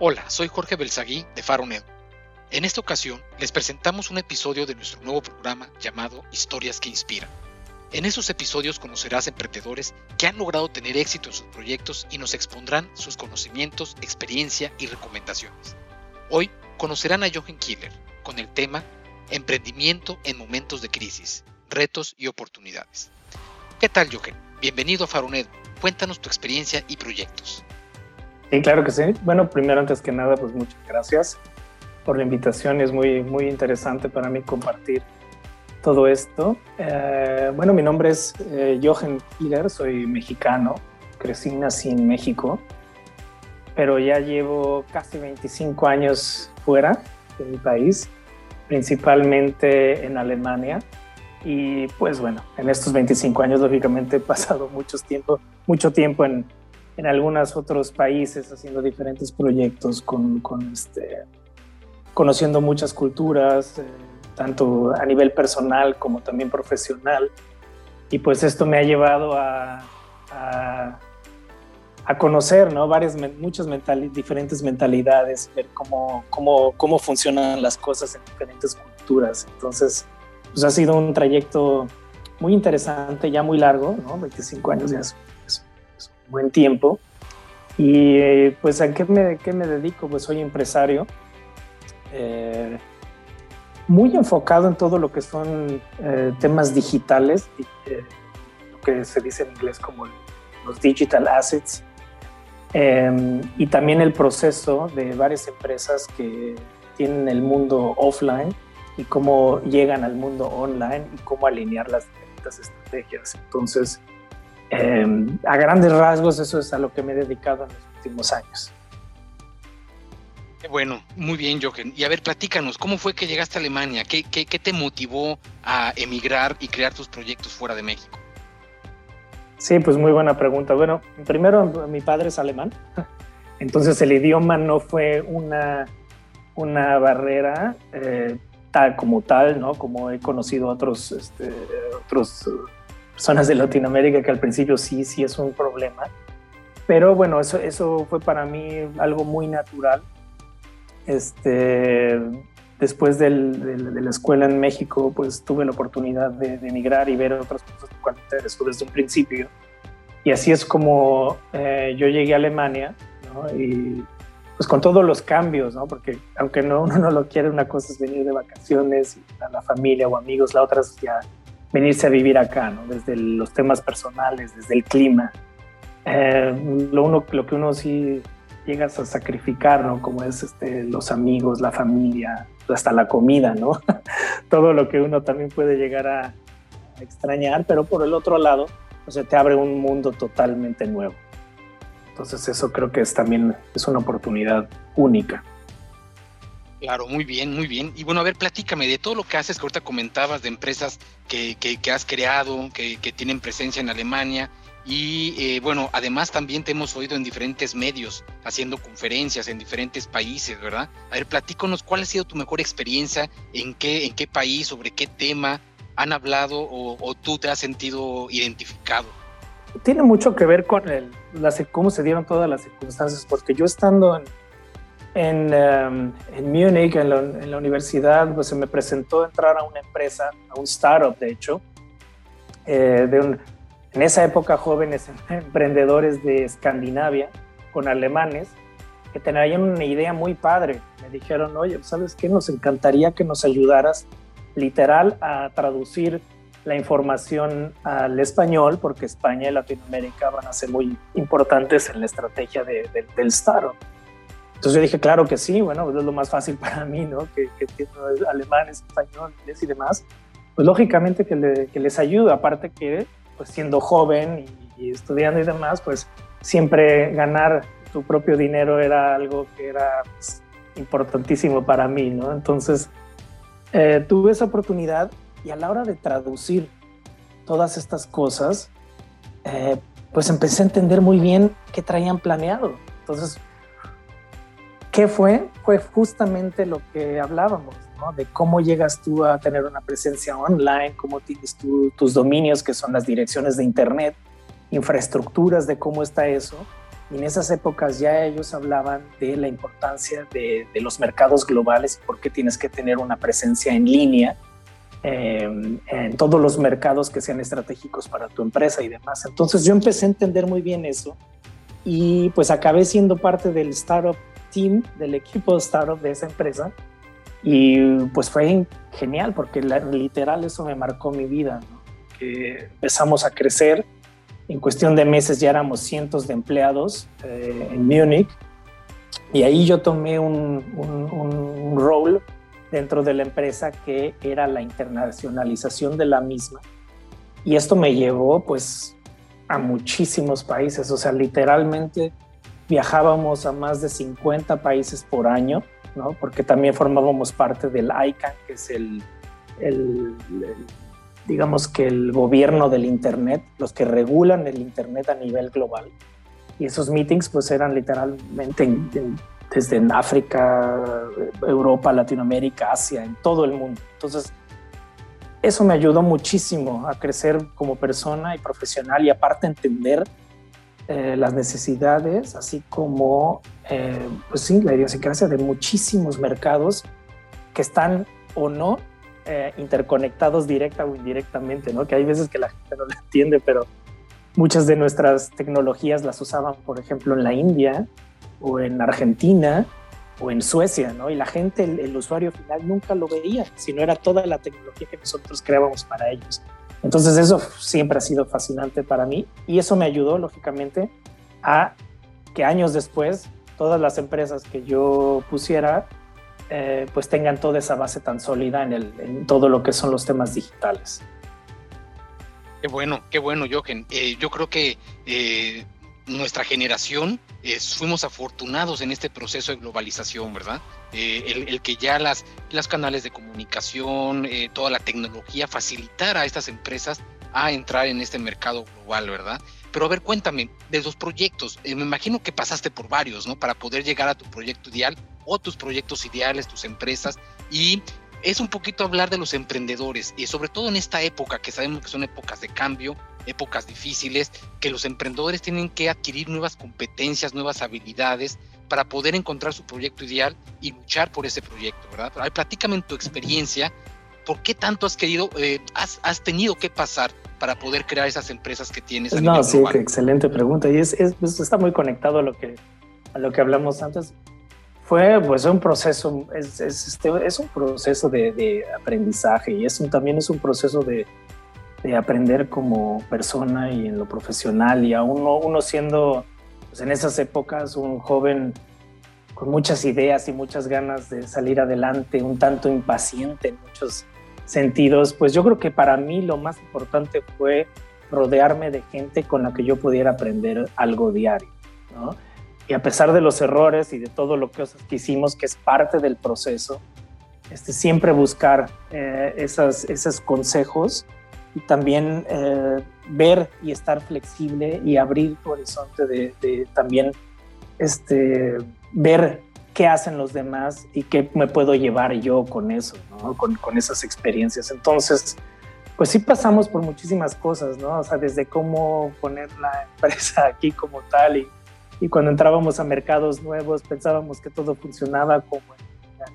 Hola, soy Jorge Belsaguí de Faronet. En esta ocasión les presentamos un episodio de nuestro nuevo programa llamado Historias que Inspiran. En esos episodios conocerás emprendedores que han logrado tener éxito en sus proyectos y nos expondrán sus conocimientos, experiencia y recomendaciones. Hoy conocerán a Jochen Killer con el tema Emprendimiento en momentos de crisis, retos y oportunidades. ¿Qué tal Jochen? Bienvenido a Faronet. Cuéntanos tu experiencia y proyectos. Sí, claro que sí. Bueno, primero, antes que nada, pues muchas gracias por la invitación. Es muy, muy interesante para mí compartir todo esto. Eh, bueno, mi nombre es eh, Jochen Killer, soy mexicano, crecí nací en México, pero ya llevo casi 25 años fuera de mi país, principalmente en Alemania. Y pues bueno, en estos 25 años lógicamente he pasado mucho tiempo, mucho tiempo en, en algunos otros países haciendo diferentes proyectos, con, con este, conociendo muchas culturas, eh, tanto a nivel personal como también profesional. Y pues esto me ha llevado a, a, a conocer ¿no? Varias, muchas mental, diferentes mentalidades, ver cómo, cómo, cómo funcionan las cosas en diferentes culturas. Entonces, pues ha sido un trayecto muy interesante, ya muy largo, ¿no? 25 años ya es buen tiempo. Y eh, pues a qué me, qué me, dedico? Pues soy empresario, eh, muy enfocado en todo lo que son eh, temas digitales, lo que se dice en inglés como los digital assets, em, y también el proceso de varias empresas que tienen el mundo offline y cómo llegan al mundo online y cómo alinear las distintas estrategias. Entonces, Em, a grandes rasgos, eso es a lo que me he dedicado en los últimos años. Bueno, muy bien, Jochen. Y a ver, platícanos, ¿cómo fue que llegaste a Alemania? ¿Qué, qué, qué te motivó a emigrar y crear tus proyectos fuera de México? Sí, pues muy buena pregunta. Bueno, primero, mi padre es alemán, entonces el idioma no fue una, una barrera eh, tal como tal, ¿no? Como he conocido otros, este, otros zonas de Latinoamérica que al principio sí, sí es un problema. Pero bueno, eso, eso fue para mí algo muy natural. Este, después del, de la escuela en México, pues tuve la oportunidad de, emigrar y ver otras cosas me interesó desde un principio. Y así es como eh, yo llegué a Alemania, ¿no? Y pues con todos los cambios, ¿no? Porque aunque no, uno no lo quiere, una cosa es venir de vacaciones a la familia o amigos, la otra es ya venirse a vivir acá, ¿no? Desde los temas personales, desde el clima. Eh, lo, uno, lo que uno sí llegas a sacrificar, ¿no? Como es este, los amigos, la familia, hasta la comida, ¿no? Todo lo que uno también puede llegar a, extrañar, pero por el otro lado, o sea, te abre un mundo totalmente nuevo. Entonces eso creo que es también es una oportunidad única. Claro, muy bien, muy bien. Y bueno, a ver, platícame de todo lo que haces, que ahorita comentabas, de empresas que, que, has creado, que, que, tienen presencia en Alemania. Y eh, bueno, además también te hemos oído en diferentes medios, haciendo conferencias en diferentes países, ¿verdad? A ver, platícanos cuál ha sido tu mejor experiencia, en qué, en qué país, sobre qué tema han hablado o, tú te has sentido identificado. Tiene mucho que ver con el, cómo se dieron todas las circunstancias, porque yo estando en, en, um, en Múnich, en la, universidad, pues se me presentó entrar a una empresa, a un startup de hecho, eh, de un, en esa época jóvenes emprendedores de Escandinavia con alemanes que tenían una idea muy padre. Me dijeron, oye, ¿sabes qué? Nos encantaría que nos ayudaras literal a traducir la información al español, porque España y Latinoamérica van a ser muy importantes en la estrategia de, del startup. Entonces yo dije, claro que sí, bueno, pues es lo más fácil para mí, ¿no? Que, que entiendo alemán, español, inglés y demás. Pues lógicamente que, que, les ayuda, aparte que pues siendo joven y, estudiando y demás, pues siempre ganar tu propio dinero era algo que era pues, importantísimo para mí, ¿no? Entonces eh, tuve esa oportunidad y a la hora de traducir todas estas cosas, eh, pues empecé a entender muy bien qué traían planeado. Entonces ¿Qué fue? Fue justamente lo que hablábamos, ¿no? De cómo llegas tú a tener una presencia online, cómo tienes tus dominios, que son las direcciones de Internet, infraestructuras de cómo está eso, Y en esas épocas ya ellos hablaban de la importancia de, los mercados globales y por qué tienes que tener una presencia en línea em, en todos los mercados que sean estratégicos para tu empresa y demás. Entonces yo empecé a entender muy bien eso y pues acabé siendo parte del startup team, del equipo startup de esa empresa. Y pues fue genial porque literal eso me marcó mi vida, que empezamos a crecer en cuestión de meses ya éramos cientos de empleados eh, en Múnich y ahí yo tomé un, un, rol dentro de la empresa que era la internacionalización de la misma. Y esto me llevó pues a muchísimos países, o sea, literalmente viajábamos a más de 50 países por año, ¿no? Porque también formábamos parte del ICANN, que es el, el digamos que el gobierno del Internet, los que regulan el Internet a nivel global. Y esos meetings pues eran literalmente desde en África, Europa, Latinoamérica, Asia, en todo el mundo. Entonces, eso me ayudó muchísimo a crecer como persona y profesional y aparte entender eh, las necesidades, así como, eh, pues sí, la idiosincrasia de muchísimos mercados que están o no eh, interconectados directa o indirectamente, ¿no? Que hay veces que la gente no lo entiende, pero muchas de nuestras tecnologías las usaban, por ejemplo, en la India o en Argentina o en Suecia, ¿no? Y la gente, el, usuario final nunca lo veía, sino era toda la tecnología que nosotros creábamos para ellos. Entonces eso siempre ha sido fascinante para mí y eso me ayudó, lógicamente, a que años después todas las empresas que yo pusiera eh, pues tengan toda esa base tan sólida en, el, todo lo que son los temas digitales. Qué bueno, qué bueno, Jochen. Eh, yo creo que eh, nuestra generación fuimos afortunados en este proceso de globalización, ¿verdad? El, que ya las, las canales de comunicación, toda la tecnología facilitara a estas empresas a entrar en este mercado global, ¿verdad? Pero a ver, cuéntame, de los proyectos, me imagino que pasaste por varios, ¿no? Para poder llegar a tu proyecto ideal o tus proyectos ideales, tus empresas y es un poquito hablar de los emprendedores y sobre todo en esta época que sabemos que son épocas de cambio, épocas difíciles, que los emprendedores tienen que adquirir nuevas competencias, nuevas habilidades para poder encontrar su proyecto ideal y luchar por ese proyecto, ¿verdad? Ay, platícame en tu experiencia, ¿por qué tanto has querido, eh, has, tenido que pasar para poder crear esas empresas que tienes? A no, sí, excelente pregunta y es, pues, está muy conectado a lo que a lo que hablamos antes fue pues un proceso, es, es, este, es un proceso de, de, aprendizaje y es también es un proceso de, de, aprender como persona y en lo profesional y aún uno, uno siendo pues en esas épocas un joven con muchas ideas y muchas ganas de salir adelante, un tanto impaciente en muchos sentidos, pues yo creo que para mí lo más importante fue rodearme de gente con la que yo pudiera aprender algo diario, y a pesar de los errores y de todo lo que, hicimos, que es parte del proceso, este, siempre buscar eh, esos consejos y también eh, ver y estar flexible y abrir tu horizonte de, también este, ver qué hacen los demás y qué me puedo llevar yo con eso, con, con, esas experiencias. Entonces, pues sí pasamos por muchísimas cosas, ¿no? O sea, desde cómo poner la empresa aquí como tal y y cuando entrábamos a mercados nuevos pensábamos que todo funcionaba como en,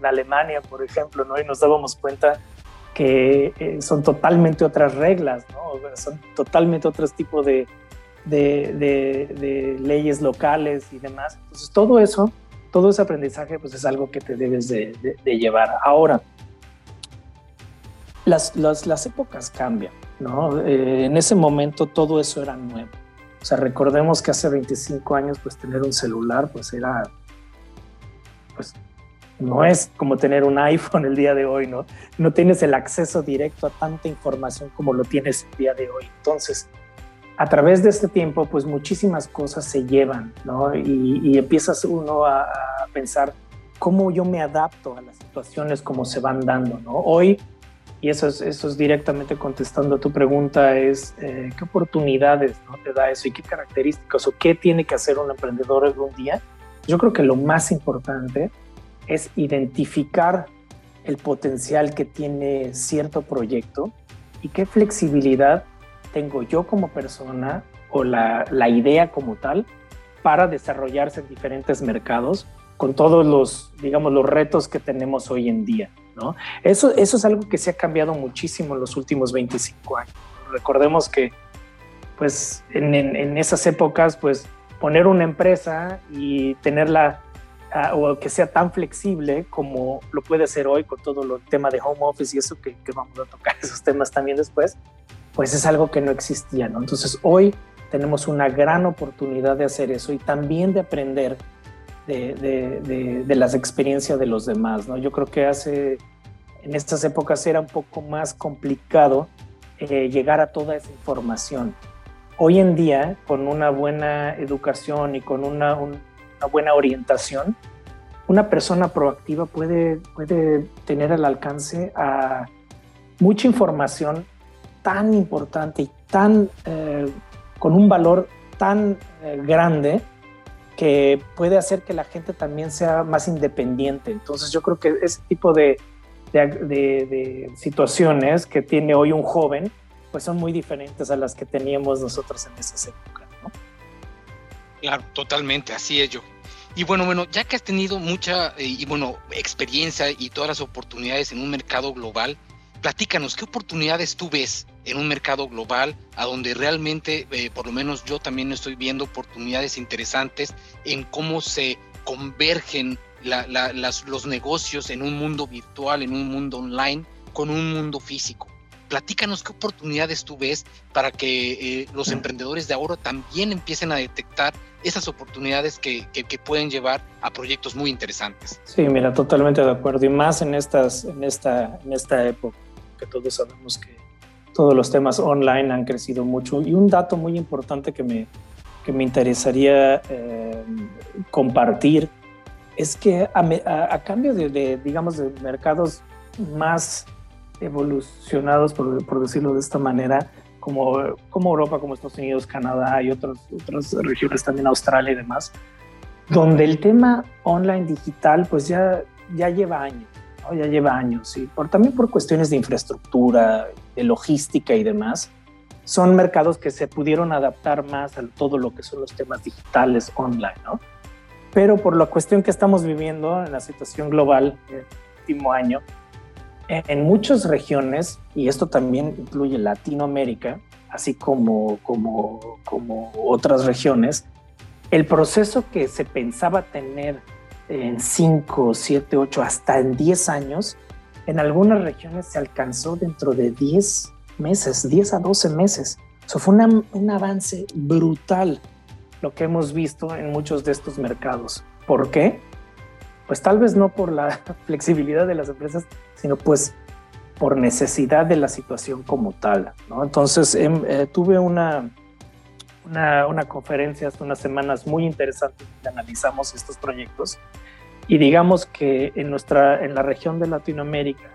Alemania, por ejemplo, ¿no? Y nos dábamos cuenta que eh, son totalmente otras reglas, ¿no? Son totalmente otros tipos de, de, de, leyes locales y demás. Entonces, todo eso, todo ese aprendizaje, pues es algo que te debes de, llevar. Ahora, las, las, las épocas cambian, ¿no? Eh, en ese momento todo eso era nuevo. O sea, recordemos que hace 25 años, pues tener un celular, pues era, pues no es como tener un iPhone el día de hoy, ¿no? No tienes el acceso directo a tanta información como lo tienes el día de hoy. Entonces, a través de este tiempo, pues muchísimas cosas se llevan, ¿no? Y, empiezas uno a, pensar cómo yo me adapto a las situaciones como se van dando, ¿no? Hoy y eso es, eso es directamente contestando a tu pregunta, es eh, qué oportunidades ¿no? te da eso y qué características o qué tiene que hacer un emprendedor algún día. Yo creo que lo más importante es identificar el potencial que tiene cierto proyecto y qué flexibilidad tengo yo como persona o la, la idea como tal para desarrollarse en diferentes mercados con todos los, digamos, los retos que tenemos hoy en día, ¿no? Eso, eso es algo que se ha cambiado muchísimo en los últimos 25 años. Recordemos que, pues, en, en, esas épocas, pues, poner una empresa y tenerla o que sea tan flexible como lo puede ser hoy con todo el tema de home office y eso que, que, vamos a tocar esos temas también después, pues es algo que no existía, ¿no? Entonces hoy tenemos una gran oportunidad de hacer eso y también de aprender de, de, las experiencias de los demás, ¿no? Yo creo que hace, en estas épocas era un poco más complicado eh, llegar a toda esa información. Hoy en día, con una buena educación y con una, una buena orientación, una persona proactiva puede, puede tener al alcance a mucha información tan importante y tan eh, con un valor tan eh, grande que puede hacer que la gente también sea más independiente. Entonces yo creo que ese tipo de, de, situaciones que tiene hoy un joven, pues son muy diferentes a las que teníamos nosotros en esas épocas. ¿no? Claro, totalmente, así es yo. Y bueno, bueno, ya que has tenido mucha eh, y bueno, experiencia y todas las oportunidades en un mercado global, platícanos, ¿qué oportunidades tú ves en un mercado global a donde realmente, eh, por lo menos yo también estoy viendo oportunidades interesantes en cómo se convergen los negocios en un mundo virtual, en un mundo online, con un mundo físico? Platícanos qué oportunidades tú ves para que eh, los emprendedores de ahora también empiecen a detectar esas oportunidades que, que, pueden llevar a proyectos muy interesantes. Sí, mira, totalmente de acuerdo. Y más en, estas, en, esta, en esta época todos sabemos que todos los temas online han crecido mucho. Y un dato muy importante que me, que me interesaría eh, compartir es que a, cambio de, digamos, de mercados más evolucionados, por, decirlo de esta manera, como, como Europa, como Estados Unidos, Canadá y otras, otras regiones, también Australia y demás, donde el tema online digital pues ya, ya lleva años ya lleva años, y por, también por cuestiones de infraestructura, de logística y demás, son mercados que se pudieron adaptar más a todo lo que son los temas digitales online, ¿no? Pero por la cuestión que estamos viviendo en la situación global el último año, en muchas regiones, y esto también incluye Latinoamérica, así como, como, como otras regiones, el proceso que se pensaba tener en 5, 7, 8, hasta en 10 años, en algunas regiones se alcanzó dentro de 10 meses, 10 a 12 meses. Eso fue un avance brutal lo que hemos visto en muchos de estos mercados. ¿Por qué? Pues tal vez no por la flexibilidad de las empresas, sino pues por necesidad de la situación como tal. Entonces em, eh, tuve una, una, una, conferencia hace unas semanas muy interesante donde analizamos estos proyectos y digamos que en, nuestra, en la región de Latinoamérica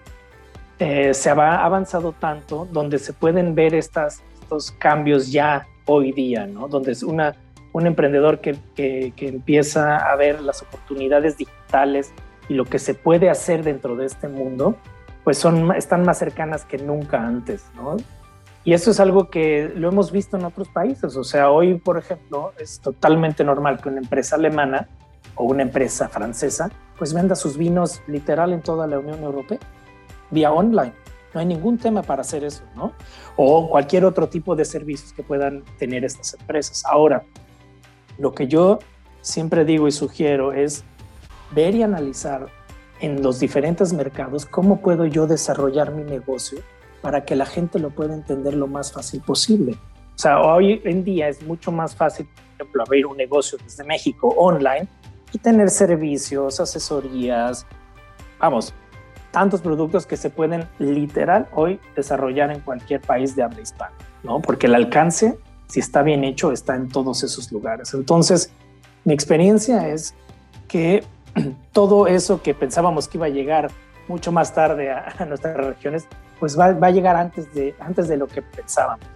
eh, se ha avanzado tanto donde se pueden ver estas, estos cambios ya hoy día, ¿no? donde es una, un emprendedor que, que, que empieza a ver las oportunidades digitales y lo que se puede hacer dentro de este mundo, pues son, están más cercanas que nunca antes, ¿no? Y eso es algo que lo hemos visto en otros países. O sea, hoy, por ejemplo, es totalmente normal que una empresa alemana o una empresa francesa pues venda sus vinos literal en toda la Unión Europea vía online. No hay ningún tema para hacer eso, ¿no? O cualquier otro tipo de servicios que puedan tener estas empresas. Ahora, lo que yo siempre digo y sugiero es ver y analizar en los diferentes mercados cómo puedo yo desarrollar mi negocio para que la gente lo pueda entender lo más fácil posible. O sea, hoy en día es mucho más fácil, por ejemplo, abrir un negocio desde México online y tener servicios, asesorías, vamos, tantos productos que se pueden literal hoy desarrollar en cualquier país de habla hispana, ¿no? Porque el alcance, si está bien hecho, está en todos esos lugares. Entonces, mi experiencia es que todo eso que pensábamos que iba a llegar mucho más tarde a, nuestras regiones, pues va, a llegar antes de, antes de lo que pensábamos.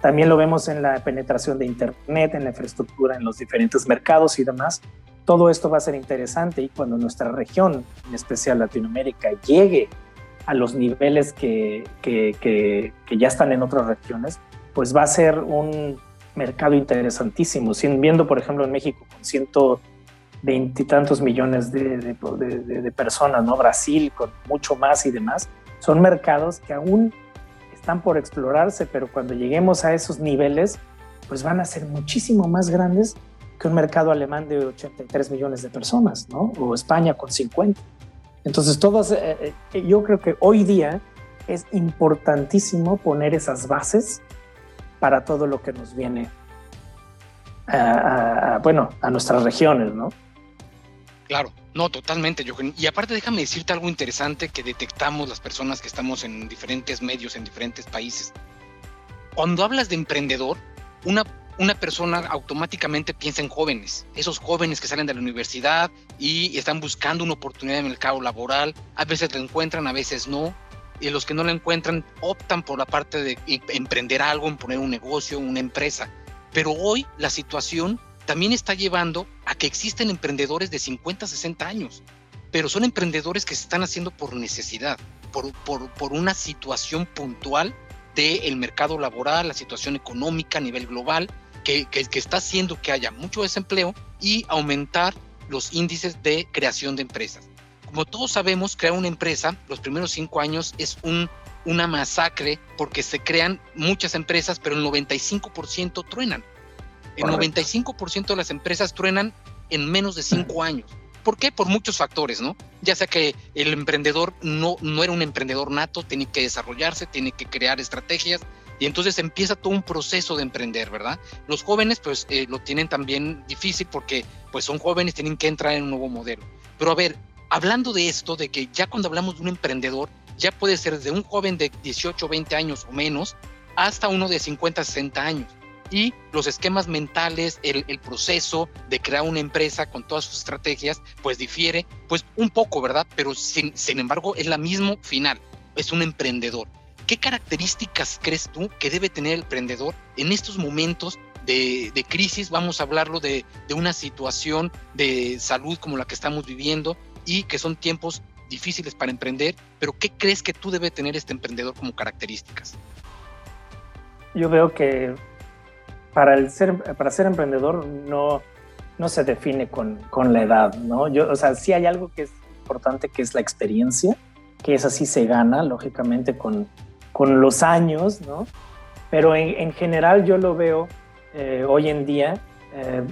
También lo vemos en la penetración de Internet, en la infraestructura, en los diferentes mercados y demás. Todo esto va a ser interesante y cuando nuestra región, en especial Latinoamérica, llegue a los niveles que, que, que, ya están en otras regiones, pues va a ser un, mercado interesantísimo. Viendo, por ejemplo, en México con ciento veintitantos millones de, de, personas, ¿no? Brasil con mucho más y demás. Son mercados que aún están por explorarse, pero cuando lleguemos a esos niveles, pues van a ser muchísimo más grandes que un mercado alemán de 83 millones de personas, ¿no? O España con 50. Entonces, todos, eh, eh, yo creo que hoy día es importantísimo poner esas bases para todo lo que nos viene, bueno, a nuestras regiones, ¿no? Claro, no, totalmente, Y aparte déjame decirte algo interesante que detectamos las personas que estamos en diferentes medios, en diferentes países. Cuando hablas de emprendedor, una, una persona automáticamente piensa en jóvenes, esos jóvenes que salen de la universidad y están buscando una oportunidad en el mercado laboral, a veces la encuentran, a veces no, y los que no la encuentran optan por la parte de emprender algo, en poner un negocio, una empresa. Pero hoy la situación también está llevando a que existen emprendedores de 50, 60 años, pero son emprendedores que se están haciendo por necesidad, por, por, una situación puntual del mercado laboral, la situación económica a nivel global, que, que, que está haciendo que haya mucho desempleo y aumentar los índices de creación de empresas. Como todos sabemos, crear una empresa, los primeros cinco años es un, una masacre porque se crean muchas empresas, pero el 95% truenan. El 95% de las empresas truenan en menos de cinco años. ¿Por qué? Por muchos factores, ¿no? Ya sea que el emprendedor no, no era un emprendedor nato, tiene que desarrollarse, tiene que crear estrategias y entonces empieza todo un proceso de emprender, ¿verdad? Los jóvenes pues eh, lo tienen también difícil porque pues son jóvenes, tienen que entrar en un nuevo modelo. Pero a ver, hablando de esto, de que ya cuando hablamos de un emprendedor, ya puede ser de un joven de 18, 20 años o menos hasta uno de 50, 60 años y los esquemas mentales, el, proceso de crear una empresa con todas sus estrategias, pues difiere, pues un poco, ¿verdad? Pero sin, embargo es la mismo final, es un emprendedor. ¿Qué características crees tú que debe tener el emprendedor en estos momentos de, crisis? Vamos a hablarlo de, de una situación de salud como la que estamos viviendo y que son tiempos difíciles para emprender, pero ¿qué crees que tú debe tener este emprendedor como características? Yo veo que para, el ser, para ser emprendedor no, no se define con, con, la edad, ¿no? Yo, o sea, sí hay algo que es importante, que es la experiencia, que es así se gana, lógicamente, con, con los años, ¿no? Pero en, en general yo lo veo eh, hoy en día, eh,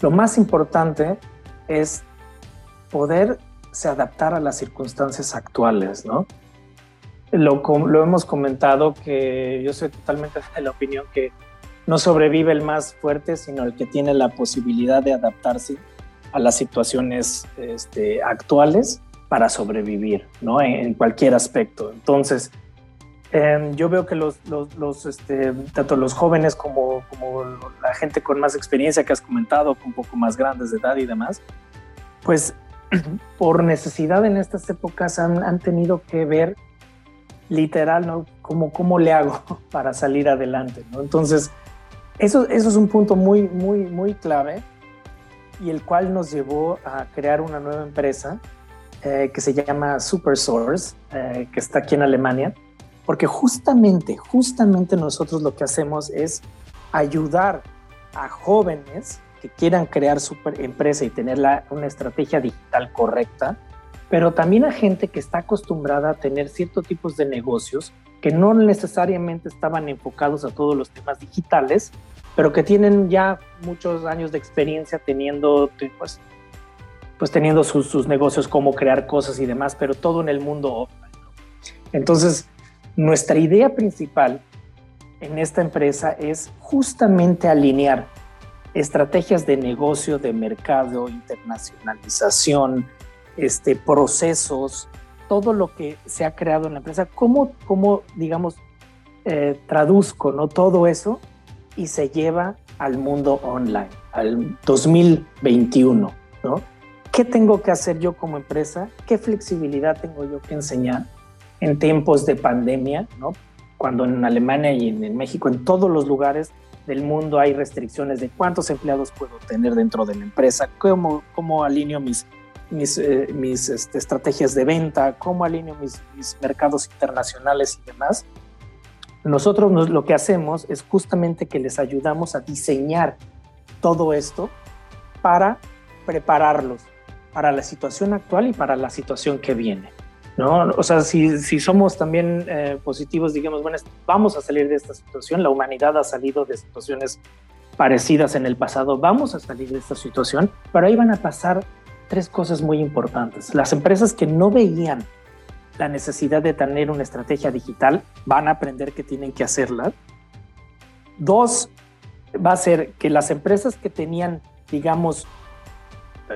lo más importante es poderse adaptar a las circunstancias actuales, ¿no? Lo, lo hemos comentado que yo soy totalmente de la opinión que no sobrevive el más fuerte, sino el que tiene la posibilidad de adaptarse a las situaciones este, actuales para sobrevivir, ¿no? En, cualquier aspecto. Entonces, em, yo veo que los, los, este, tanto los jóvenes como, como la gente con más experiencia que has comentado, un poco más grandes de edad y demás, pues por necesidad en estas épocas han, han tenido que ver literal, ¿no? Como, ¿Cómo le hago para salir adelante? ¿no? Entonces, eso, eso es un punto muy, muy, muy clave y el cual nos llevó a crear una nueva empresa eh, que se llama Supersource, eh, que está aquí en Alemania, porque justamente, justamente nosotros lo que hacemos es ayudar a jóvenes que quieran crear su empresa y tener una estrategia digital correcta, pero también a gente que está acostumbrada a tener ciertos tipos de negocios que no necesariamente estaban enfocados a todos los temas digitales, pero que tienen ya muchos años de experiencia teniendo, pues, pues teniendo sus, negocios, cómo crear cosas y demás, pero todo en el mundo. Entonces, nuestra idea principal en esta empresa es justamente alinear estrategias de negocio, de mercado, internacionalización, este, procesos, todo lo que se ha creado en la empresa, cómo, cómo digamos, eh, traduzco ¿no? todo eso y se lleva al mundo online, al 2021, ¿no? ¿Qué tengo que hacer yo como empresa? ¿Qué flexibilidad tengo yo que enseñar en tiempos de pandemia, ¿no? Cuando en Alemania y en México, en todos los lugares del mundo hay restricciones de cuántos empleados puedo tener dentro de la empresa, cómo, cómo alineo mis, mis, eh, mis este, estrategias de venta, cómo alineo mis, mis, mercados internacionales y demás. Nosotros lo que hacemos es justamente que les ayudamos a diseñar todo esto para prepararlos para la situación actual y para la situación que viene. ¿No? O sea, si, si somos también eh, positivos, digamos, bueno, vamos a salir de esta situación, la humanidad ha salido de situaciones parecidas en el pasado, vamos a salir de esta situación, pero ahí van a pasar tres cosas muy importantes. Las empresas que no veían la necesidad de tener una estrategia digital van a aprender que tienen que hacerla. Dos, va a ser que las empresas que tenían, digamos,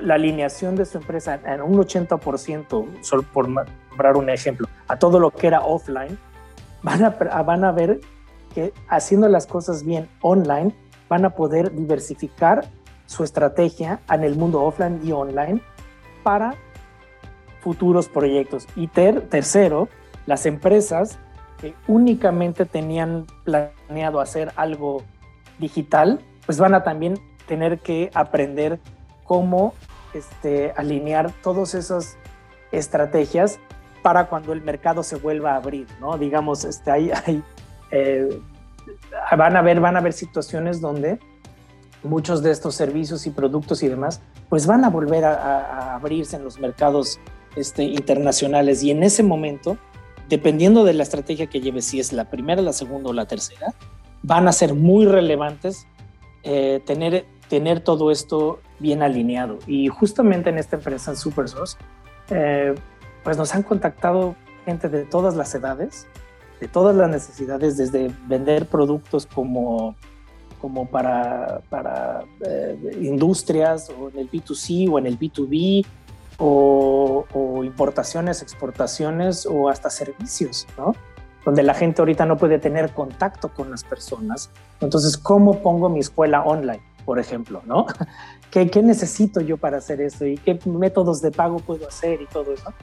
la alineación de su empresa en un 80%, solo por nombrar un ejemplo, a todo lo que era offline, van a, van a ver que haciendo las cosas bien online, van a poder diversificar su estrategia en el mundo offline y online para futuros proyectos. Y tercero, las empresas que únicamente tenían planeado hacer algo digital, pues van a también tener que aprender cómo este, alinear todas esas estrategias para cuando el mercado se vuelva a abrir, ¿no? Digamos, este, hay, eh, van, a ver, van a haber situaciones donde muchos de estos servicios y productos y demás, pues van a volver a, abrirse en los mercados este, internacionales y en ese momento, dependiendo de la estrategia que lleve, si es la primera, la segunda o la tercera, van a ser muy relevantes eh, tener tener todo esto bien alineado. Y justamente en esta empresa, en SuperSource, eh, pues nos han contactado gente de todas las edades, de todas las necesidades, desde vender productos como, como para, para eh, industrias o en el B2C o en el B2B, o, o, importaciones, exportaciones o hasta servicios, ¿no? Donde la gente ahorita no puede tener contacto con las personas. Entonces, ¿cómo pongo mi escuela online? Por ejemplo, ¿no? ¿Qué, ¿Qué, necesito yo para hacer esto y qué métodos de pago puedo hacer y todo eso?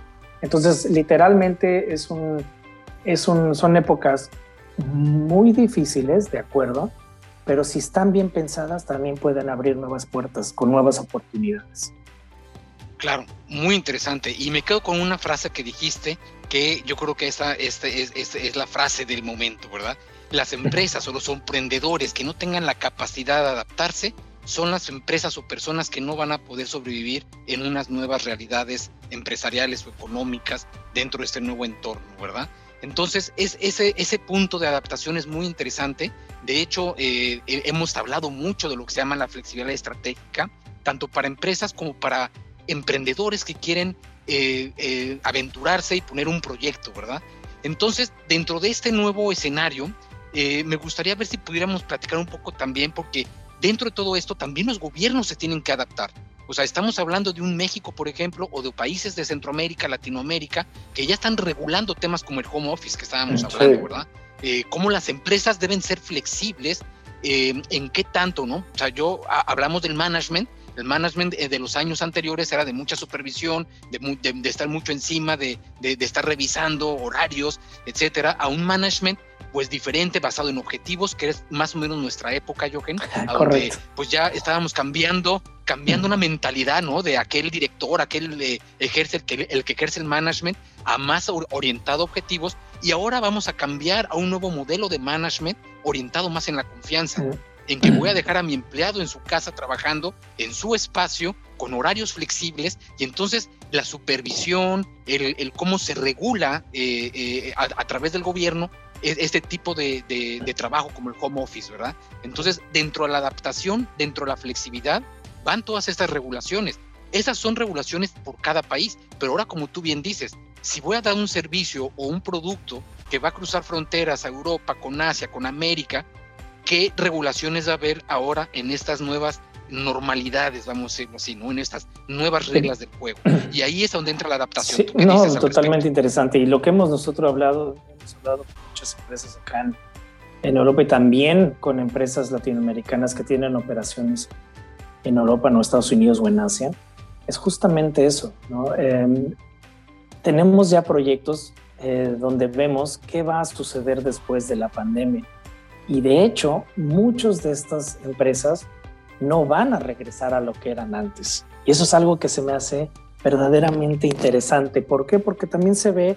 Entonces, literalmente es un, es un, son épocas muy difíciles, de acuerdo, pero si están bien pensadas, también pueden abrir nuevas puertas con nuevas oportunidades. Claro, muy interesante. Y me quedo con una frase que dijiste, que yo creo que esta, esta es, es la frase del momento, ¿verdad? Las empresas o los emprendedores que no tengan la capacidad de adaptarse son las empresas o personas que no van a poder sobrevivir en unas nuevas realidades empresariales o económicas dentro de este nuevo entorno, ¿verdad? Entonces, es, ese, ese punto de adaptación es muy interesante. De hecho, eh, hemos hablado mucho de lo que se llama la flexibilidad estratégica, tanto para empresas como para emprendedores que quieren eh, eh, aventurarse y poner un proyecto, ¿verdad? Entonces, dentro de este nuevo escenario, eh, me gustaría ver si pudiéramos platicar un poco también, porque dentro de todo esto también los gobiernos se tienen que adaptar. O sea, estamos hablando de un México, por ejemplo, o de países de Centroamérica, Latinoamérica, que ya están regulando temas como el home office que estábamos hablando, ¿verdad? Eh, cómo las empresas deben ser flexibles, eh, en qué tanto, ¿no? O sea, yo hablamos del management, el management de los años anteriores era de mucha supervisión, de, estar mucho encima, de, de, estar revisando horarios, etcétera, a un management pues diferente, basado en objetivos, que es más o menos nuestra época, Jochen, donde pues ya estábamos cambiando, cambiando una mentalidad, ¿no? De aquel director, aquel eh, ejerce, el que, el que ejerce el management, a más orientado a objetivos, y ahora vamos a cambiar a un nuevo modelo de management orientado más en la confianza. en que voy a dejar a mi empleado en su casa trabajando en su espacio con horarios flexibles y entonces la supervisión, el, cómo se regula eh, eh, a, través del gobierno este tipo de, trabajo como el home office, ¿verdad? Entonces, dentro de la adaptación, dentro de la flexibilidad, van todas estas regulaciones. Esas son regulaciones por cada país, pero ahora como tú bien dices, si voy a dar un servicio o un producto que va a cruzar fronteras a Europa, con Asia, con América, ¿qué regulaciones va a haber ahora en estas nuevas normalidades, vamos a decirlo así, ¿no? En estas nuevas reglas del juego. Y ahí es donde entra la adaptación. no, totalmente interesante. Y lo que hemos nosotros hablado, hemos hablado con muchas empresas acá en, Europa y también con empresas latinoamericanas que tienen operaciones en Europa, no Estados Unidos o en Asia, es justamente eso, ¿no? Em, tenemos ya proyectos eh, donde vemos qué va a suceder después de la pandemia. Y de hecho, muchas de estas empresas no van a regresar a lo que eran antes. Y eso es algo que se me hace verdaderamente interesante. ¿Por qué? Porque también se ve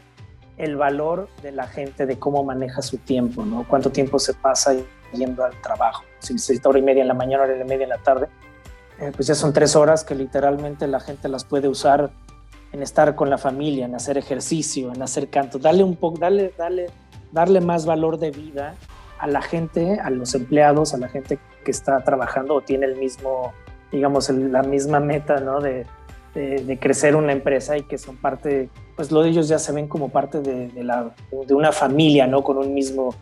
el valor de la gente, de cómo maneja su tiempo, ¿no? Cuánto tiempo se pasa yendo al trabajo. Si necesita hora y media en la mañana, hora y media en la tarde, eh, pues ya son tres horas que literalmente la gente las puede usar en estar con la familia, en hacer ejercicio, en hacer canto. Dale un poco, dale, dale, darle más valor de vida a la gente, a los empleados, a la gente que está trabajando o tiene el mismo, digamos, la misma meta, ¿no? De, crecer una empresa y que son parte, pues lo de ellos ya se ven como parte de, de, la, de una familia, ¿no? Con un mismo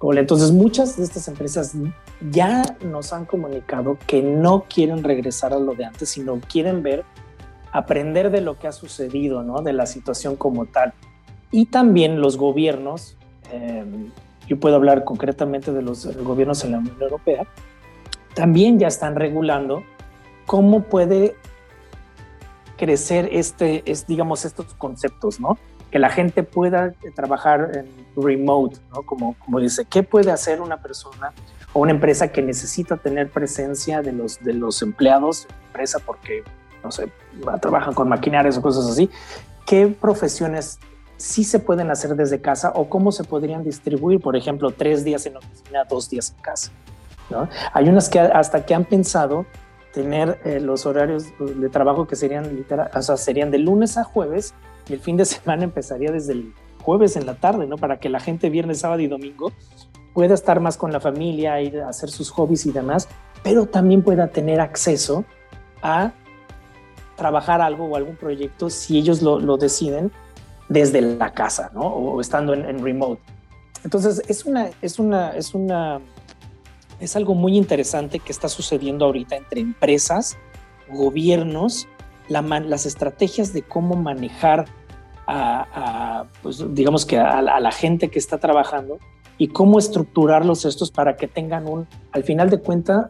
gol. Entonces muchas de estas empresas ya nos han comunicado que no quieren regresar a lo de antes, sino quieren ver, aprender de lo que ha sucedido, ¿no? De la situación como tal. Y también los gobiernos, eh, yo puedo hablar concretamente de los gobiernos en la Unión Europea, también ya están regulando cómo puede crecer este, es, digamos, estos conceptos, ¿no? Que la gente pueda trabajar en remote, ¿no? Como, como dice, ¿qué puede hacer una persona o una empresa que necesita tener presencia de los, de los empleados empresa porque, no sé, trabajan con maquinarias o cosas así? ¿Qué profesiones sí se pueden hacer desde casa o cómo se podrían distribuir, por ejemplo, tres días en oficina, dos días en casa? Hay unas que hasta que han pensado tener eh, los horarios de trabajo que serían literal, o sea, serían de lunes a jueves y el fin de semana empezaría desde el jueves en la tarde, ¿no? Para que la gente viernes, sábado y domingo pueda estar más con la familia, ir a hacer sus hobbies y demás, pero también pueda tener acceso a trabajar algo o algún proyecto si ellos lo, lo deciden desde la casa, ¿no? O estando en, remote. Entonces, es una, es una, es una es algo muy interesante que está sucediendo ahorita entre empresas, gobiernos, las estrategias de cómo manejar a, pues, digamos que a, la gente que está trabajando y cómo estructurarlos estos para que tengan un, al final de cuentas,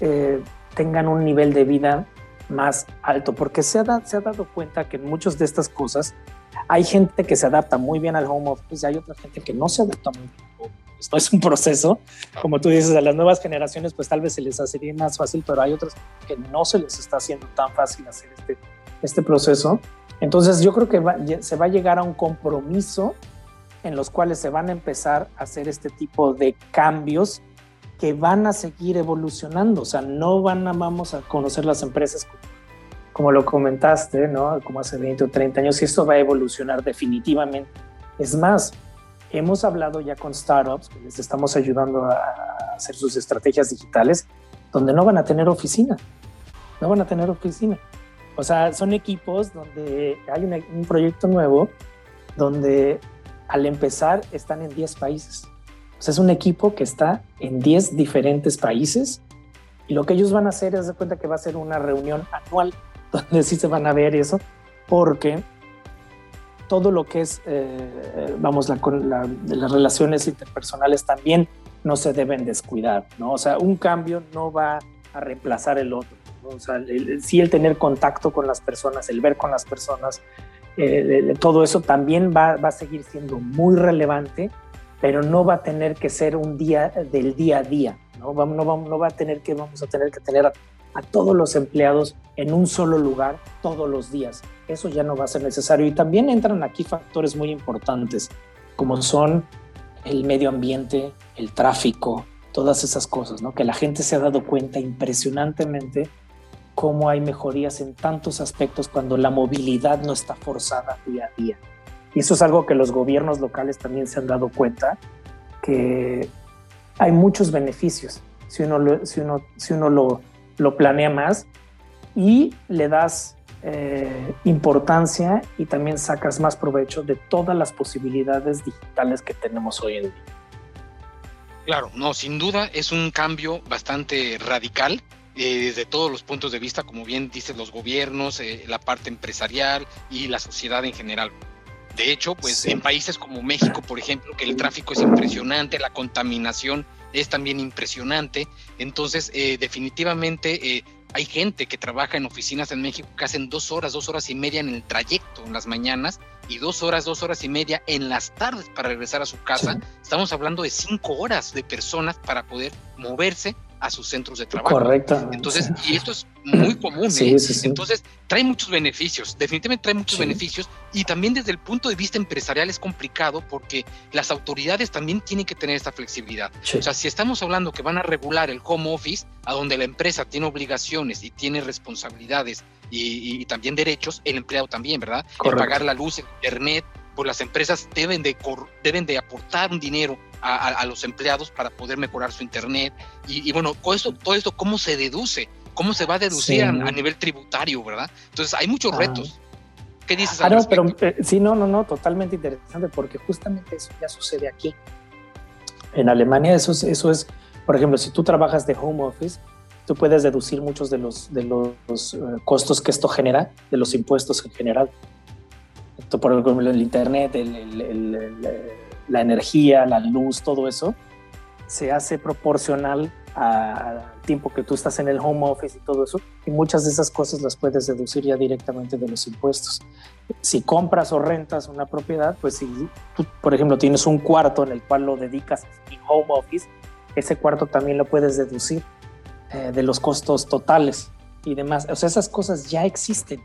eh, tengan un nivel de vida más alto, porque se ha, se ha dado cuenta que en muchas de estas cosas hay gente que se adapta muy bien al home office y hay otra gente que no se adapta muy bien esto es un proceso. Como tú dices, a las nuevas generaciones, pues tal vez se les hacería más fácil, pero hay otras que no se les está haciendo tan fácil hacer este, este proceso. Entonces yo creo que se va a llegar a un compromiso en los cuales se van a empezar a hacer este tipo de cambios que van a seguir evolucionando. O sea, no van a, vamos a conocer las empresas como, lo comentaste, ¿no? Como hace 20 o 30 años, y esto va a evolucionar definitivamente. Es más, Hemos hablado ya con startups que les estamos ayudando a hacer sus estrategias digitales, donde no van a tener oficina, no van a tener oficina. O sea, son equipos donde hay un proyecto nuevo, donde al empezar están en 10 países. O sea, es un equipo que está en 10 diferentes países y lo que ellos van a hacer es de cuenta que va a ser una reunión anual donde sí se van a ver eso, porque todo lo que es, eh, vamos, la, las relaciones interpersonales también no se deben descuidar, ¿no? O sea, un cambio no va a reemplazar el otro. O sea, el, sí el tener contacto con las personas, el ver con las personas, eh, todo eso también va, va, a seguir siendo muy relevante, pero no va a tener que ser un día del día a día, ¿no? no, no va a tener que, vamos a tener que tener a todos los empleados en un solo lugar todos los días. Eso ya no va a ser necesario. Y también entran aquí factores muy importantes, como son el medio ambiente, el tráfico, todas esas cosas, ¿no? Que la gente se ha dado cuenta impresionantemente cómo hay mejorías en tantos aspectos cuando la movilidad no está forzada día a día. Y eso es algo que los gobiernos locales también se han dado cuenta, que hay muchos beneficios si uno, si uno, si uno lo, lo planea más y le das eh, importancia y también sacas más provecho de todas las posibilidades digitales que tenemos hoy en día. Claro, no, sin duda es un cambio bastante radical eh, desde todos los puntos de vista, como bien dicen los gobiernos, eh, la parte empresarial y la sociedad en general. De hecho, pues en países como México, por ejemplo, que el tráfico es impresionante, la contaminación es también impresionante. Entonces, eh, definitivamente eh, hay gente que trabaja en oficinas en México que hacen dos horas, dos horas y media en el trayecto en las mañanas y dos horas, dos horas y media en las tardes para regresar a su casa. Estamos hablando de cinco horas de personas para poder moverse a sus centros de trabajo. Correcto. Entonces, y esto es muy común. Sí, ¿eh? sí, sí. Entonces, trae muchos beneficios, definitivamente trae muchos beneficios y también desde el punto de vista empresarial es complicado porque las autoridades también tienen que tener esta flexibilidad. O sea, si estamos hablando que van a regular el home office, a donde la empresa tiene obligaciones y tiene responsabilidades y, y- y también derechos, el empleado también, ¿verdad? El Correcto. pagar la luz, el internet, pues las empresas deben de, cor- deben de aportar un dinero a, a- los empleados para poder mejorar su internet. Y, y bueno, todo esto, todo esto, ¿cómo se deduce? ¿Cómo se va a deducir Sí. a, a nivel tributario, verdad? Entonces, hay muchos Ah. retos. ¿Qué dices Ah, al no, pero eh, sí, no, no, no, totalmente interesante porque justamente eso ya sucede aquí. En Alemania eso es, eso es, por ejemplo, si tú trabajas de home office, tú puedes deducir muchos de los, de los eh, costos que esto genera, de los impuestos en general. Esto, por ejemplo, el internet, el- el- el- la energía, la luz, todo eso, se hace proporcional al tiempo que tú estás en el home office y todo eso, y muchas de esas cosas las puedes deducir ya directamente de los impuestos si compras o rentas una propiedad, pues si tú, por ejemplo, tienes un cuarto en el cual lo dedicas en home office, ese cuarto también lo puedes deducir eh, de los costos totales y demás. O sea, esas cosas ya existen.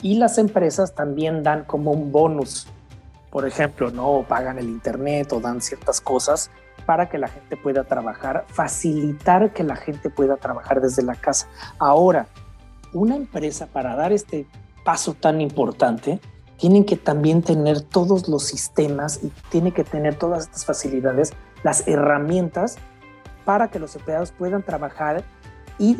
Y las empresas también dan como un bonus, por ejemplo, ¿no? O pagan el internet o dan ciertas cosas para que la gente pueda trabajar, facilitar que la gente pueda trabajar desde la casa. Ahora, una empresa para dar este paso tan importante, tienen que también tener todos los sistemas y tiene que tener todas estas facilidades, las herramientas para que los empleados puedan trabajar y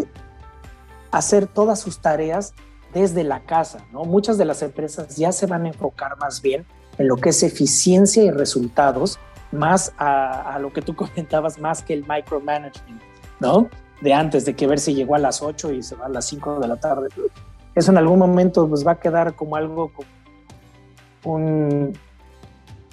hacer todas sus tareas desde la casa. ¿no? Muchas de las empresas ya se van a enfocar más bien en lo que es eficiencia y resultados, más a, lo que tú comentabas, más que el micromanagement, ¿no? De antes, de que ver si llegó a las 8 y se va a las 5 de la tarde eso en algún momento pues va a quedar como algo como un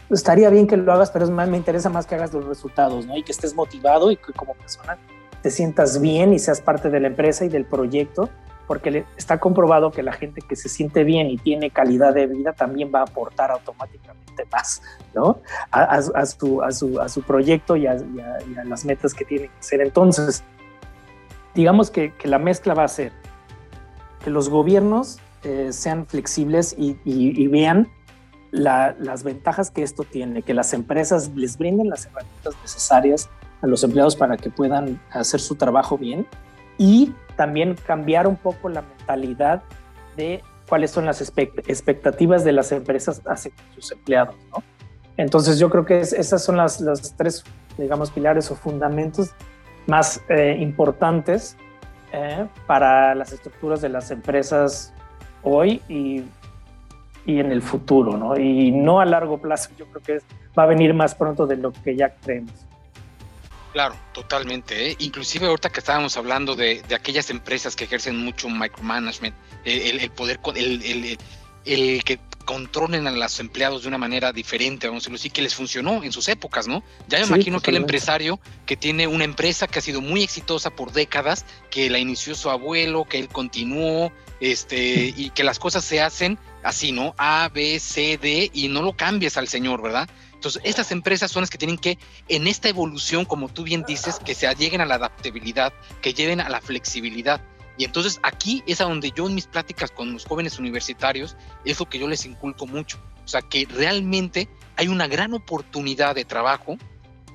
estaría bien que lo hagas pero es me interesa más que hagas los resultados ¿no? y que estés motivado y que como persona te sientas bien y seas parte de la empresa y del proyecto porque está comprobado que la gente que se siente bien y tiene calidad de vida también va a aportar automáticamente más ¿no? a, a, a, su, a, su, su proyecto y y, y a, las metas que tiene que hacer entonces digamos que, que la mezcla va a ser que los gobiernos eh, sean flexibles y, y vean la, las ventajas que esto tiene, que las empresas les brinden las herramientas necesarias a los empleados para que puedan hacer su trabajo bien y también cambiar un poco la mentalidad de cuáles son las expectativas de las empresas hacia sus empleados. ¿no? Entonces yo creo que es, esas son las, las, tres, digamos, pilares o fundamentos más eh, importantes eh, para las estructuras de las empresas hoy y, y, en el futuro, ¿no? Y no a largo plazo, yo creo que va a venir más pronto de lo que ya creemos. Claro, totalmente. ¿eh? Inclusive ahorita que estábamos hablando de, de, aquellas empresas que ejercen mucho micromanagement, el, el poder, el, el, el, que controlen a los empleados de una manera diferente, vamos a decirlo así, que les funcionó en sus épocas, ¿no? Ya me sí, imagino que el empresario que tiene una empresa que ha sido muy exitosa por décadas, que la inició su abuelo, que él continuó, este, y que las cosas se hacen así, ¿no? A, B, C, D, y no lo cambies al señor, ¿verdad? Entonces, estas empresas son las que tienen que, en esta evolución, como tú bien dices, que se lleguen a la adaptabilidad, que lleven a la flexibilidad. Y entonces aquí es a donde yo en mis pláticas con los jóvenes universitarios es lo que yo les inculco mucho. O sea, que realmente hay una gran oportunidad de trabajo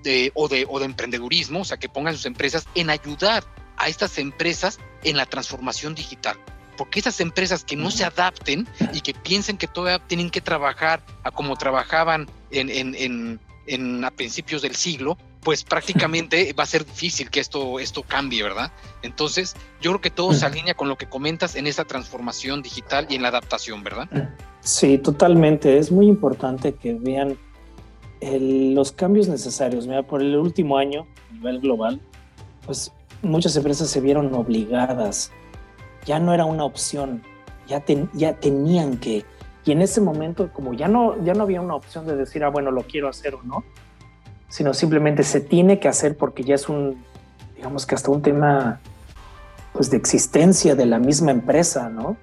de, o, de, o de emprendedurismo, o sea, que pongan sus empresas en ayudar a estas empresas en la transformación digital. Porque esas empresas que no se adapten y que piensen que todavía tienen que trabajar a como trabajaban en, en, en, en a principios del siglo, pues prácticamente va a ser difícil que esto, esto cambie, ¿verdad? Entonces, yo creo que todo se alinea con lo que comentas en esa transformación digital y en la adaptación, ¿verdad? Sí, totalmente. Es muy importante que vean el, los cambios necesarios. Mira, por el último año, a nivel global, pues muchas empresas se vieron obligadas. Ya no era una opción, ya, ten, ya tenían que. Y en ese momento, como ya no, ya no había una opción de decir, ah, bueno, lo quiero hacer o no, sino simplemente se tiene que hacer porque ya es un, digamos que hasta un tema pues de existencia de la misma empresa, ¿no?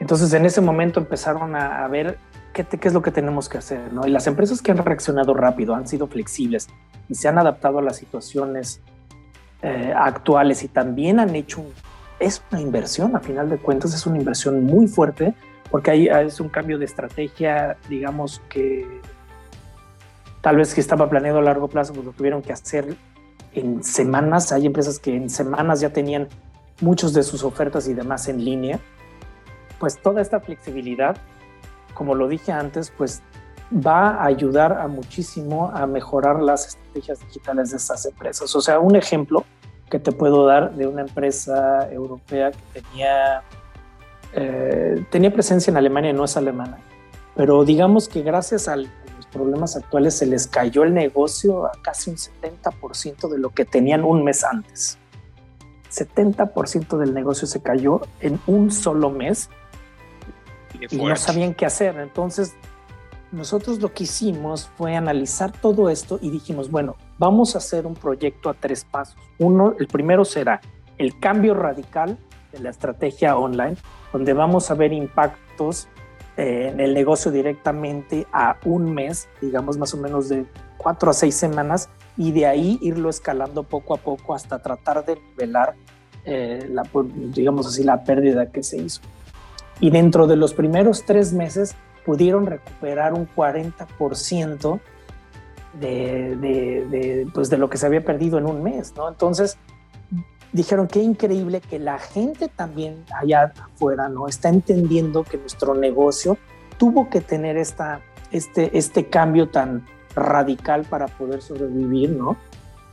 Entonces en ese momento empezaron a, ver qué, qué, es lo que tenemos que hacer, ¿no? Y las empresas que han reaccionado rápido, han sido flexibles y se han adaptado a las situaciones eh, actuales y también han hecho, es una inversión, a final de cuentas es una inversión muy fuerte, porque ahí es un cambio de estrategia, digamos que tal vez que estaba planeado a largo plazo, pues lo tuvieron que hacer en semanas. Hay empresas que en semanas ya tenían muchos de sus ofertas y demás en línea. Pues toda esta flexibilidad, como lo dije antes, pues va a ayudar a muchísimo a mejorar las estrategias digitales de estas empresas. O sea, un ejemplo que te puedo dar de una empresa europea que tenía, eh, tenía presencia en Alemania, no es alemana, pero digamos que gracias a los problemas actuales se les cayó el negocio a casi un 70% de lo que tenían un mes antes. 70% del negocio se cayó en un solo mes y no sabían qué hacer. Entonces nosotros lo que hicimos fue analizar todo esto y dijimos, bueno, vamos a hacer un proyecto a tres pasos. Uno, el primero será el cambio radical de la estrategia online, donde vamos a ver impactos eh, en el negocio directamente a un mes, digamos más o menos de cuatro a seis semanas, y de ahí irlo escalando poco a poco hasta tratar de nivelar, eh, la, digamos así, la pérdida que se hizo. Y dentro de los primeros tres meses pudieron recuperar un 40% de, de, pues de lo que se había perdido en un mes, ¿no? Entonces, dijeron qué increíble que la gente también allá afuera, ¿no? Está entendiendo que nuestro negocio tuvo que tener esta, este, este cambio tan radical para poder sobrevivir, ¿no?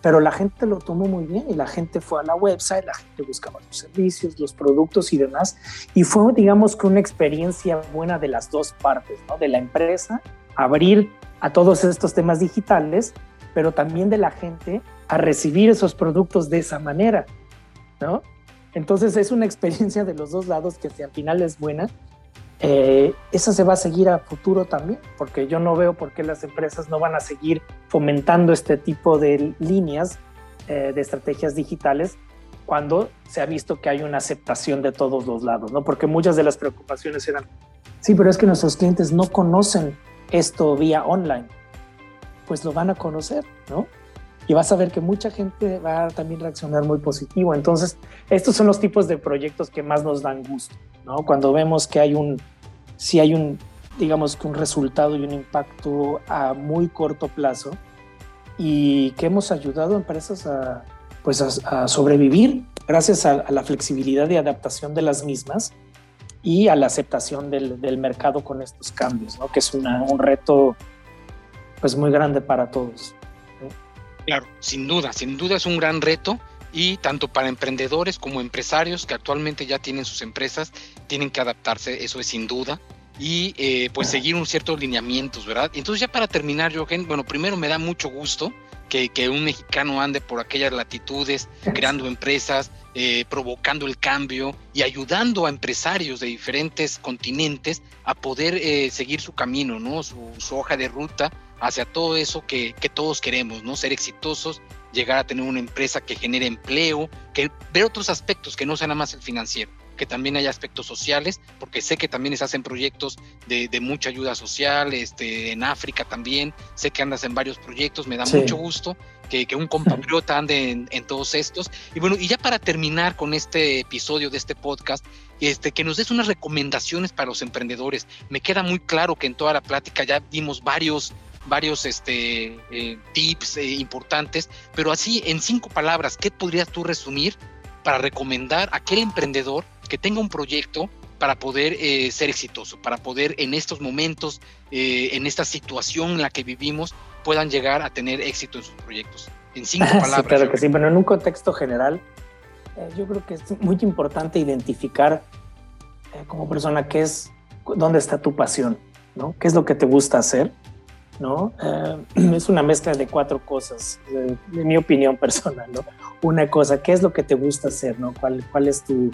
Pero la gente lo tomó muy bien y la gente fue a la website, la gente buscaba los servicios, los productos y demás. Y fue, digamos, que una experiencia buena de las dos partes, ¿no? De la empresa, abrir a todos estos temas digitales, pero también de la gente a recibir esos productos de esa manera, ¿no? Entonces es una experiencia de los dos lados que al final es buena, eh, eso se va a seguir a futuro también, porque yo no veo por qué las empresas no van a seguir fomentando este tipo de líneas eh, de estrategias digitales cuando se ha visto que hay una aceptación de todos los lados, ¿no? Porque muchas de las preocupaciones eran, sí, pero es que nuestros clientes no conocen esto vía online. Pues lo van a conocer, ¿no? Y vas a ver que mucha gente va a también reaccionar muy positivo. Entonces, estos son los tipos de proyectos que más nos dan gusto. Cuando vemos que hay un, si hay un, digamos un resultado y un impacto a muy corto plazo y que hemos ayudado a empresas a, pues a, sobrevivir gracias a, la flexibilidad y adaptación de las mismas y a la aceptación del, mercado con estos cambios, ¿no? que es un reto pues muy grande para todos. Claro, sin duda, sin duda es un gran reto y tanto para emprendedores como empresarios que actualmente ya tienen sus empresas, tienen que adaptarse, eso es sin duda, y eh, pues seguir un ciertos lineamientos, ¿verdad? Entonces ya para terminar, Jochen, bueno, primero me da mucho gusto que, que un mexicano ande por aquellas latitudes, creando empresas, eh, provocando el cambio y ayudando a empresarios de diferentes continentes a poder eh, seguir su camino, ¿no? Su, su, hoja de ruta hacia todo eso que, que todos queremos, ¿no? Ser exitosos llegar a tener una empresa que genere empleo, que ver otros aspectos que no sean nada más el financiero, que también haya aspectos sociales, porque sé que también se hacen proyectos de, mucha ayuda social, este, en África también, sé que andas en varios proyectos, me da mucho gusto que, un compatriota ande en, en, todos estos. Y bueno, y ya para terminar con este episodio de este podcast, este, que nos des unas recomendaciones para los emprendedores. Me queda muy claro que en toda la plática ya dimos varios varios este, eh, tips eh, importantes, pero así en cinco palabras, ¿qué podrías tú resumir para recomendar a aquel emprendedor que tenga un proyecto para poder eh, ser exitoso, para poder en estos momentos, en esta situación en la que vivimos, puedan llegar a tener éxito en sus proyectos? En cinco palabras. Sí, claro que sí, pero en un contexto general, yo creo que es muy importante identificar como persona qué es, dónde está tu pasión, ¿no? ¿Qué es lo que te gusta hacer? ¿No? Eh, es una mezcla de cuatro cosas, de, mi opinión personal, ¿no? Una cosa, ¿qué es lo que te gusta hacer, ¿no? ¿Cuál, cuál es tu,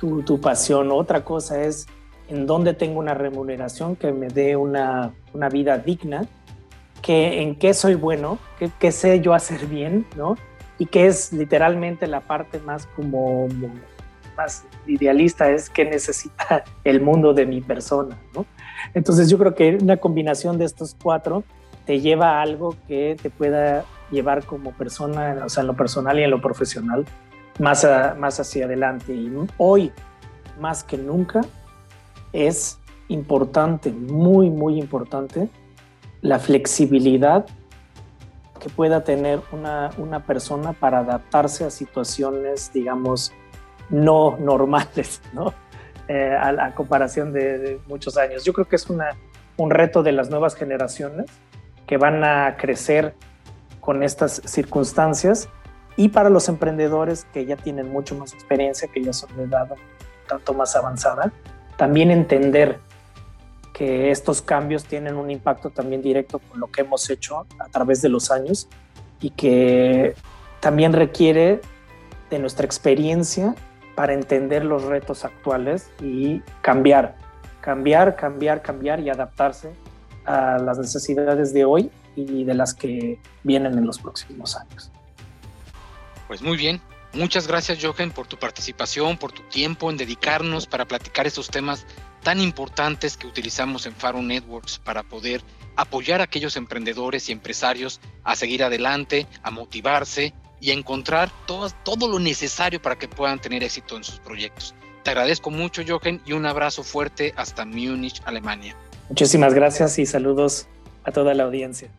tu, pasión? Otra cosa es en dónde tengo una remuneración que me dé una, una vida digna, que, en qué soy bueno, qué, qué sé yo hacer bien, ¿no? Y que es literalmente la parte más como más idealista es que necesita el mundo de mi persona, ¿no? Entonces yo creo que una combinación de estos cuatro te lleva a algo que te pueda llevar como persona, o sea, en lo personal y en lo profesional, más, más hacia adelante. Y hoy, más que nunca, es importante, muy, muy importante, la flexibilidad que pueda tener una, una persona para adaptarse a situaciones, digamos, no normales, ¿no? Eh, a, la comparación de, muchos años. Yo creo que es una, un reto de las nuevas generaciones que van a crecer con estas circunstancias y para los emprendedores que ya tienen mucho más experiencia, que ya son de edad tanto más avanzada, también entender que estos cambios tienen un impacto también directo con lo que hemos hecho a través de los años y que también requiere de nuestra experiencia para entender los retos actuales y cambiar, cambiar, cambiar, cambiar y adaptarse a las necesidades de hoy y de las que vienen en los próximos años. Pues muy bien, muchas gracias Jochen por tu participación, por tu tiempo en dedicarnos para platicar estos temas tan importantes que utilizamos en Faro Networks para poder apoyar a aquellos emprendedores y empresarios a seguir adelante, a motivarse y encontrar todo, todo lo necesario para que puedan tener éxito en sus proyectos. Te agradezco mucho, Jochen, y un abrazo fuerte hasta Múnich, Alemania. Muchísimas gracias y saludos a toda la audiencia.